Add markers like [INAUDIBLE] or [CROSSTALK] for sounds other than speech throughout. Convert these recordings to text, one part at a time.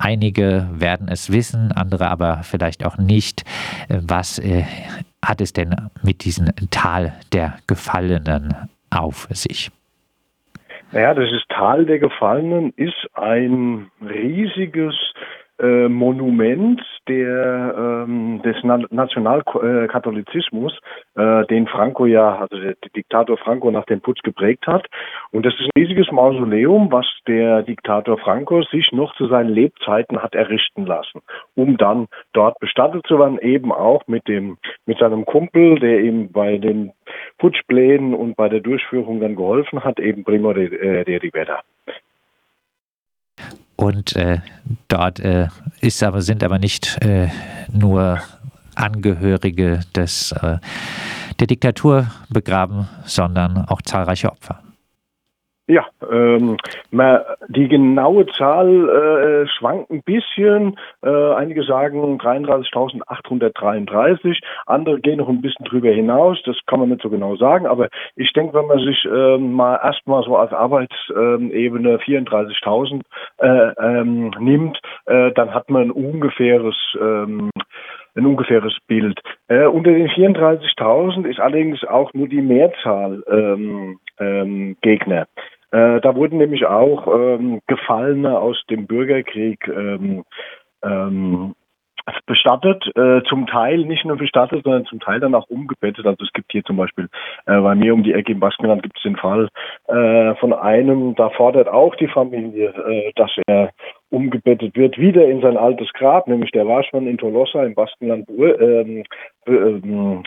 einige werden es wissen, andere aber vielleicht auch nicht. Was äh, hat es denn mit diesem Tal der Gefallenen auf sich? Naja, das ist Tal der Gefallenen ist ein riesiges äh, Monument der, ähm, des Na Nationalkatholizismus, äh, den Franco ja, also der Diktator Franco nach dem Putsch geprägt hat. Und das ist ein riesiges Mausoleum, was der Diktator Franco sich noch zu seinen Lebzeiten hat errichten lassen, um dann dort bestattet zu werden, eben auch mit dem, mit seinem Kumpel, der ihm bei den Putschplänen und bei der Durchführung dann geholfen hat, eben Primo de, äh, de Rivera. Und äh, dort äh, ist aber, sind aber nicht äh, nur Angehörige des, äh, der Diktatur begraben, sondern auch zahlreiche Opfer. Ja, ähm, die genaue Zahl äh, schwankt ein bisschen. Äh, einige sagen 33.833, andere gehen noch ein bisschen drüber hinaus. Das kann man nicht so genau sagen. Aber ich denke, wenn man sich äh, mal erstmal so als Arbeitsebene 34.000 äh, ähm, nimmt, äh, dann hat man ein ungefähres ähm, ein ungefähres Bild. Äh, unter den 34.000 ist allerdings auch nur die Mehrzahl ähm, ähm, Gegner. Äh, da wurden nämlich auch ähm, Gefallene aus dem Bürgerkrieg ähm, ähm, bestattet, äh, zum Teil nicht nur bestattet, sondern zum Teil dann auch umgebettet. Also es gibt hier zum Beispiel äh, bei mir um die Ecke im Baskenland gibt es den Fall äh, von einem, da fordert auch die Familie, äh, dass er umgebettet wird, wieder in sein altes Grab, nämlich der war schon in Tolosa im Baskenland äh, äh,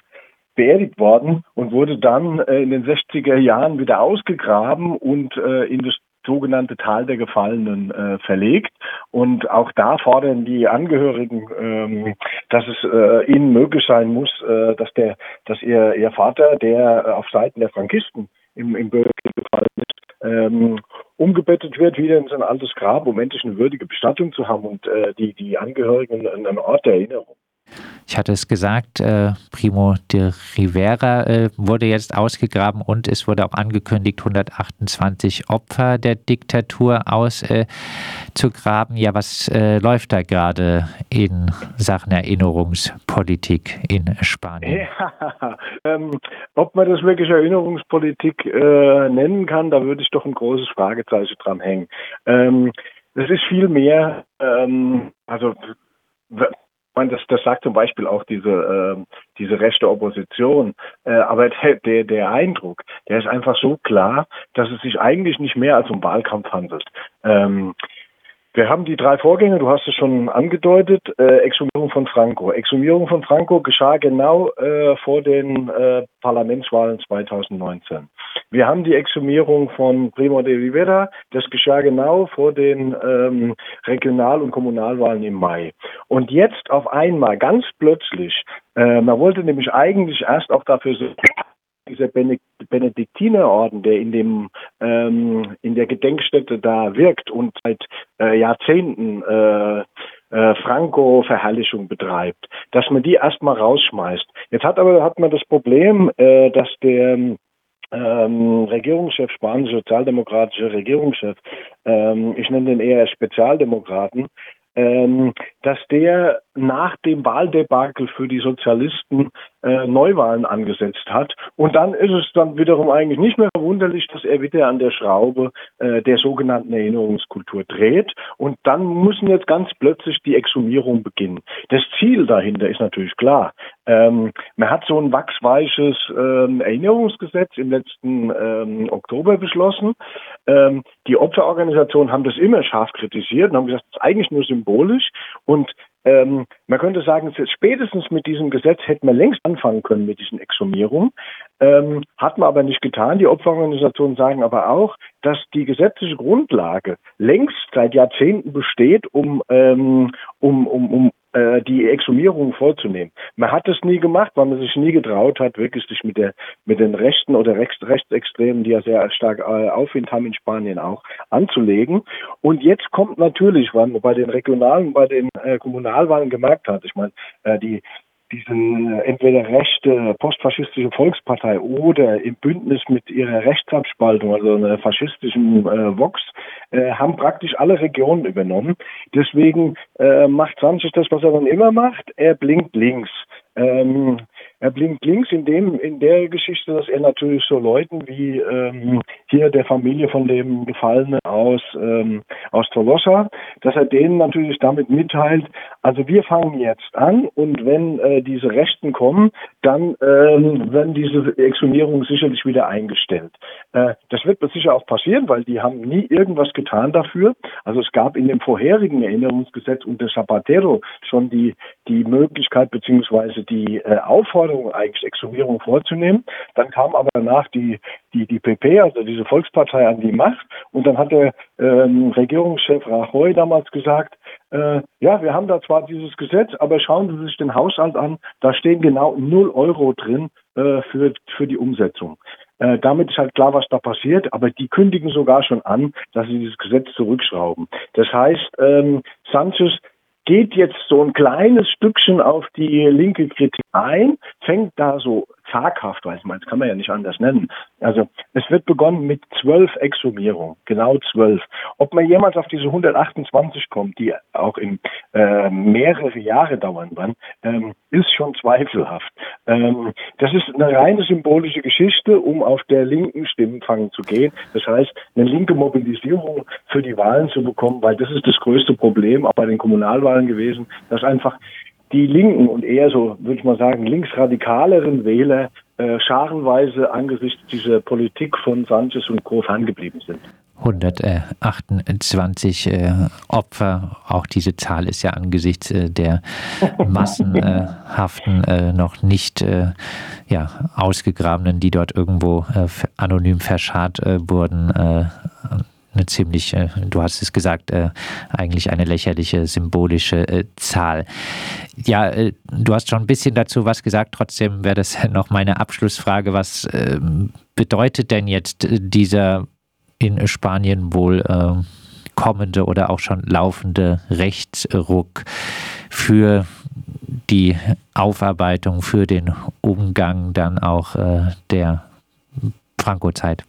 beerdigt worden und wurde dann äh, in den 60er Jahren wieder ausgegraben und äh, in das sogenannte Tal der Gefallenen äh, verlegt. Und auch da fordern die Angehörigen, ähm, dass es äh, ihnen möglich sein muss, äh, dass der, dass ihr, ihr Vater, der äh, auf Seiten der Frankisten im, im Bürgerkrieg gefallen ist, ähm, umgebettet wird wieder in sein altes Grab, um endlich eine würdige Bestattung zu haben und die, die Angehörigen einen Ort der Erinnerung. Ich hatte es gesagt, äh, Primo de Rivera äh, wurde jetzt ausgegraben und es wurde auch angekündigt, 128 Opfer der Diktatur auszugraben. Äh, ja, was äh, läuft da gerade in Sachen Erinnerungspolitik in Spanien? Ja, [LAUGHS] ähm, ob man das wirklich Erinnerungspolitik äh, nennen kann, da würde ich doch ein großes Fragezeichen dran hängen. Ähm, das ist viel mehr, ähm, also meine, das, das sagt zum Beispiel auch diese, äh, diese rechte Opposition. Äh, aber der, der, der Eindruck, der ist einfach so klar, dass es sich eigentlich nicht mehr als um Wahlkampf handelt. Ähm, wir haben die drei Vorgänge, du hast es schon angedeutet, äh, Exhumierung von Franco. Exhumierung von Franco geschah genau äh, vor den äh, Parlamentswahlen 2019. Wir haben die Exhumierung von Primo de Rivera, das geschah genau vor den ähm, Regional- und Kommunalwahlen im Mai. Und jetzt auf einmal, ganz plötzlich, äh, man wollte nämlich eigentlich erst auch dafür sorgen, dieser Benediktinerorden, der in dem ähm, in der Gedenkstätte da wirkt und seit äh, Jahrzehnten äh, äh, Franco-Verherrlichung betreibt, dass man die erstmal rausschmeißt. Jetzt hat aber hat man das Problem, äh, dass der ähm, Regierungschef, spanische sozialdemokratische Regierungschef, ähm, ich nenne den eher Spezialdemokraten, ähm, dass der nach dem Wahldebakel für die Sozialisten äh, Neuwahlen angesetzt hat. Und dann ist es dann wiederum eigentlich nicht mehr verwunderlich, dass er wieder an der Schraube äh, der sogenannten Erinnerungskultur dreht. Und dann müssen jetzt ganz plötzlich die Exhumierung beginnen. Das Ziel dahinter ist natürlich klar. Ähm, man hat so ein wachsweiches ähm, Erinnerungsgesetz im letzten ähm, Oktober beschlossen. Ähm, die Opferorganisationen haben das immer scharf kritisiert und haben gesagt, das ist eigentlich nur symbolisch. Und ähm, man könnte sagen, spätestens mit diesem Gesetz hätten wir längst anfangen können mit diesen Exhumierungen. Ähm, hat man aber nicht getan. Die Opferorganisationen sagen aber auch, dass die gesetzliche Grundlage längst seit Jahrzehnten besteht, um, ähm, um, um, um die Exhumierung vorzunehmen. Man hat es nie gemacht, weil man sich nie getraut hat, wirklich sich mit der mit den Rechten oder Rechts, Rechtsextremen, die ja sehr stark äh, Aufwind haben in Spanien auch, anzulegen. Und jetzt kommt natürlich, was man bei den regionalen, bei den äh, Kommunalwahlen gemerkt hat, ich meine, äh, die diese entweder rechte postfaschistische Volkspartei oder im Bündnis mit ihrer Rechtsabspaltung, also einer faschistischen äh, Vox, äh, haben praktisch alle Regionen übernommen. Deswegen äh, macht Sanchez das, was er dann immer macht. Er blinkt links. Ähm, er blinkt links in dem, in der Geschichte, dass er natürlich so Leuten wie ähm, hier der Familie von dem Gefallenen aus, ähm, aus Tolosa, dass er denen natürlich damit mitteilt, also wir fangen jetzt an und wenn äh, diese Rechten kommen, dann ähm, werden diese Exhumierungen sicherlich wieder eingestellt. Äh, das wird sicher auch passieren, weil die haben nie irgendwas getan dafür. Also es gab in dem vorherigen Erinnerungsgesetz unter Zapatero schon die, die Möglichkeit beziehungsweise die äh, Aufforderung, Forderung, eigentlich Exhumierung vorzunehmen. Dann kam aber danach die, die, die PP, also diese Volkspartei, an die Macht. Und dann hat der ähm, Regierungschef Rajoy damals gesagt, äh, ja, wir haben da zwar dieses Gesetz, aber schauen Sie sich den Haushalt an, da stehen genau null Euro drin äh, für, für die Umsetzung. Äh, damit ist halt klar, was da passiert, aber die kündigen sogar schon an, dass sie dieses Gesetz zurückschrauben. Das heißt, ähm, Sanchez geht jetzt so ein kleines Stückchen auf die linke Kritik ein, fängt da so zaghaft, weiß man, das kann man ja nicht anders nennen. Also es wird begonnen mit zwölf Exhumierungen, genau zwölf. Ob man jemals auf diese 128 kommt, die auch in äh, mehrere Jahre dauern werden, ähm, ist schon zweifelhaft. Ähm, das ist eine reine symbolische Geschichte, um auf der linken Stimmenfang zu gehen. Das heißt, eine linke Mobilisierung für die Wahlen zu bekommen, weil das ist das größte Problem auch bei den Kommunalwahlen gewesen, dass einfach die Linken und eher so, würde ich mal sagen, linksradikaleren Wähler äh, scharenweise angesichts dieser Politik von Sanchez und Co. ferngeblieben sind. 128 äh, Opfer. Auch diese Zahl ist ja angesichts äh, der [LAUGHS] massenhaften, äh, noch nicht äh, ja, ausgegrabenen, die dort irgendwo äh, anonym verscharrt äh, wurden, eine ziemlich, äh, du hast es gesagt, äh, eigentlich eine lächerliche symbolische äh, Zahl. Ja, du hast schon ein bisschen dazu was gesagt, trotzdem wäre das [LAUGHS] noch meine Abschlussfrage. Was ähm, bedeutet denn jetzt dieser in Spanien wohl kommende oder auch schon laufende Rechtsruck für die Aufarbeitung, für den Umgang dann auch der Franco-Zeit?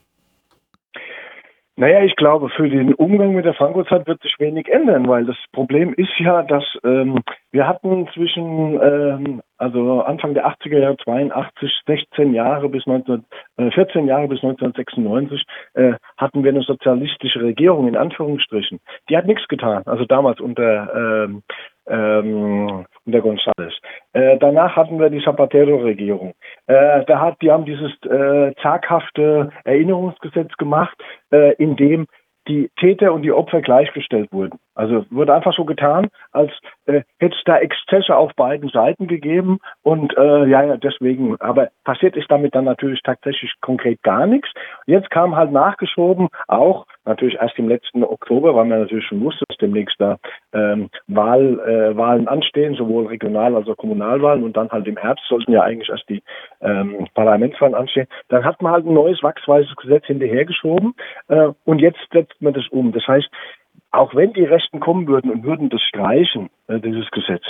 Naja, ich glaube, für den Umgang mit der Franco-Zeit wird sich wenig ändern, weil das Problem ist ja, dass ähm, wir hatten zwischen ähm, also Anfang der 80er Jahre 82, 16 Jahre bis 19, äh, 14 Jahre bis 1996 äh, hatten wir eine sozialistische Regierung in Anführungsstrichen. Die hat nichts getan. Also damals unter ähm, ähm, unter González. Äh, danach hatten wir die Zapatero-Regierung. Äh, da hat, die haben dieses äh, zaghafte Erinnerungsgesetz gemacht, äh, in dem die Täter und die Opfer gleichgestellt wurden. Also wurde einfach so getan, als äh, hätte es da Exzesse auf beiden Seiten gegeben und äh, ja, ja, deswegen, aber passiert ist damit dann natürlich tatsächlich konkret gar nichts. Jetzt kam halt nachgeschoben, auch natürlich erst im letzten Oktober, weil man natürlich schon wusste, dass demnächst da ähm, Wahl, äh, Wahlen anstehen, sowohl Regional- als auch Kommunalwahlen und dann halt im Herbst sollten ja eigentlich erst die ähm, Parlamentswahlen anstehen. Dann hat man halt ein neues wachsweises Gesetz hinterhergeschoben äh, und jetzt setzt man das um. Das heißt, auch wenn die Rechten kommen würden und würden das streichen, äh, dieses Gesetz,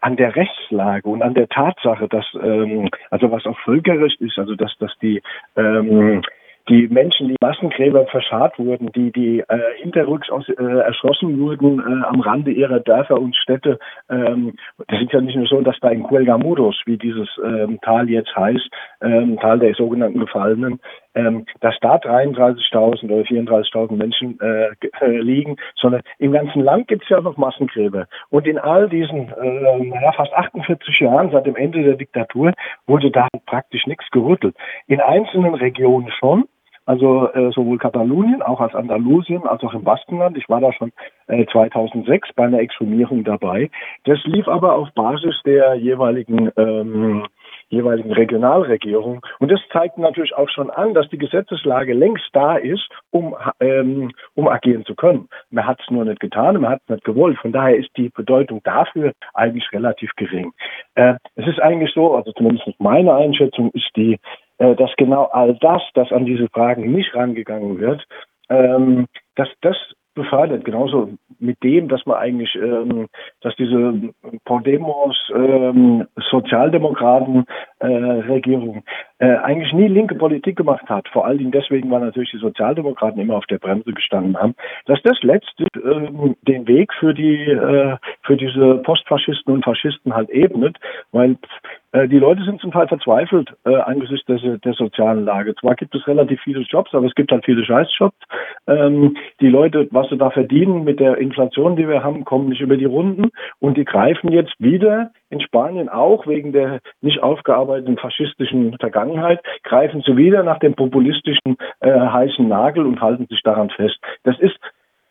an der Rechtslage und an der Tatsache, dass ähm, also was auch Völkerrecht ist, also dass dass die ähm, die Menschen, die Massengräber verscharrt wurden, die, die äh, hinterrücks aus, äh, erschossen wurden äh, am Rande ihrer Dörfer und Städte. Ähm, das ist ja nicht nur so, dass da in Cuelgamuros, wie dieses ähm, Tal jetzt heißt, ähm, Tal der sogenannten Gefallenen, ähm, dass da 33.000 oder 34.000 Menschen äh, äh, liegen, sondern im ganzen Land gibt es ja noch Massengräber. Und in all diesen äh, ja, fast 48 Jahren seit dem Ende der Diktatur wurde da praktisch nichts gerüttelt. In einzelnen Regionen schon, also äh, sowohl Katalonien, auch als Andalusien, als auch im Baskenland. Ich war da schon äh, 2006 bei einer Exhumierung dabei. Das lief aber auf Basis der jeweiligen ähm, jeweiligen Regionalregierung. Und das zeigt natürlich auch schon an, dass die Gesetzeslage längst da ist, um, ähm, um agieren zu können. Man hat es nur nicht getan, man hat es nicht gewollt. Von daher ist die Bedeutung dafür eigentlich relativ gering. Äh, es ist eigentlich so, also zumindest meine Einschätzung ist die, äh, dass genau all das, das an diese Fragen nicht rangegangen wird, ähm, dass das befördert. Genauso mit dem, dass man eigentlich, ähm, dass diese Podemos ähm, Sozialdemokraten äh, Regierung äh, eigentlich nie linke Politik gemacht hat. Vor allen Dingen deswegen, weil natürlich die Sozialdemokraten immer auf der Bremse gestanden haben, dass das letztlich äh, den Weg für die äh, für diese Postfaschisten und Faschisten halt ebnet, weil äh, die Leute sind zum Teil verzweifelt äh, angesichts der, der sozialen Lage. Zwar gibt es relativ viele Jobs, aber es gibt halt viele Scheißjobs. Ähm, die Leute, was sie da verdienen mit der Inflation, die wir haben, kommen nicht über die Runden und die greifen jetzt wieder in Spanien auch wegen der nicht aufgearbeiteten faschistischen Vergangenheit, greifen sie wieder nach dem populistischen äh, heißen Nagel und halten sich daran fest. Das ist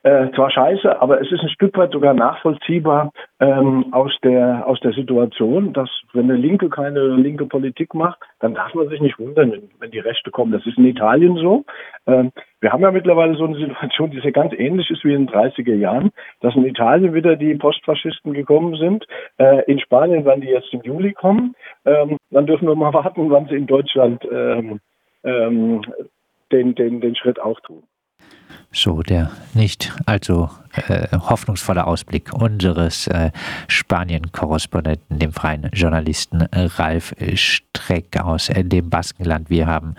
äh, zwar scheiße, aber es ist ein Stück weit sogar nachvollziehbar ähm, aus der aus der Situation, dass wenn eine Linke keine linke Politik macht, dann darf man sich nicht wundern, wenn die Rechte kommen. Das ist in Italien so. Ähm, wir haben ja mittlerweile so eine Situation, die sehr ganz ähnlich ist wie in den 30er Jahren, dass in Italien wieder die Postfaschisten gekommen sind. Äh, in Spanien werden die jetzt im Juli kommen. Ähm, dann dürfen wir mal [LAUGHS] warten, wann sie in Deutschland ähm, ähm, den, den, den Schritt auch tun. So, der nicht allzu äh, hoffnungsvoller Ausblick unseres äh, Spanien-Korrespondenten, dem freien Journalisten äh, Ralf Streck aus äh, dem Baskenland. Wir haben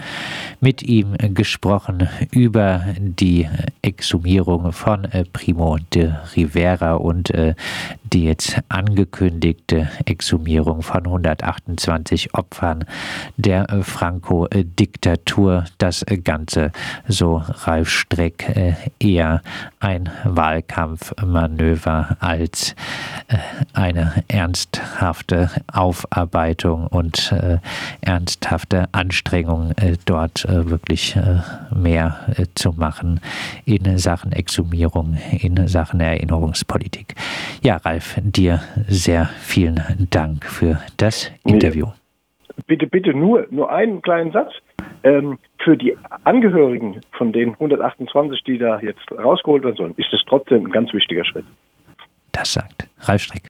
mit ihm gesprochen über die Exhumierung von Primo de Rivera und die jetzt angekündigte Exhumierung von 128 Opfern der Franco-Diktatur. Das Ganze, so Ralf Streck, eher ein Wahlkampfmanöver als äh, eine ernsthafte Aufarbeitung und äh, ernsthafte Anstrengung, äh, dort wirklich mehr zu machen in Sachen Exhumierung, in Sachen Erinnerungspolitik. Ja, Ralf, dir sehr vielen Dank für das Interview. Bitte, bitte nur, nur einen kleinen Satz. Ähm, für die Angehörigen von den 128, die da jetzt rausgeholt werden sollen, ist es trotzdem ein ganz wichtiger Schritt. Das sagt Ralf Streck.